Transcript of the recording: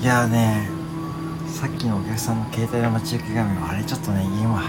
いやねさっきのお客さんの携帯の待ち受け画面はあれちょっとね今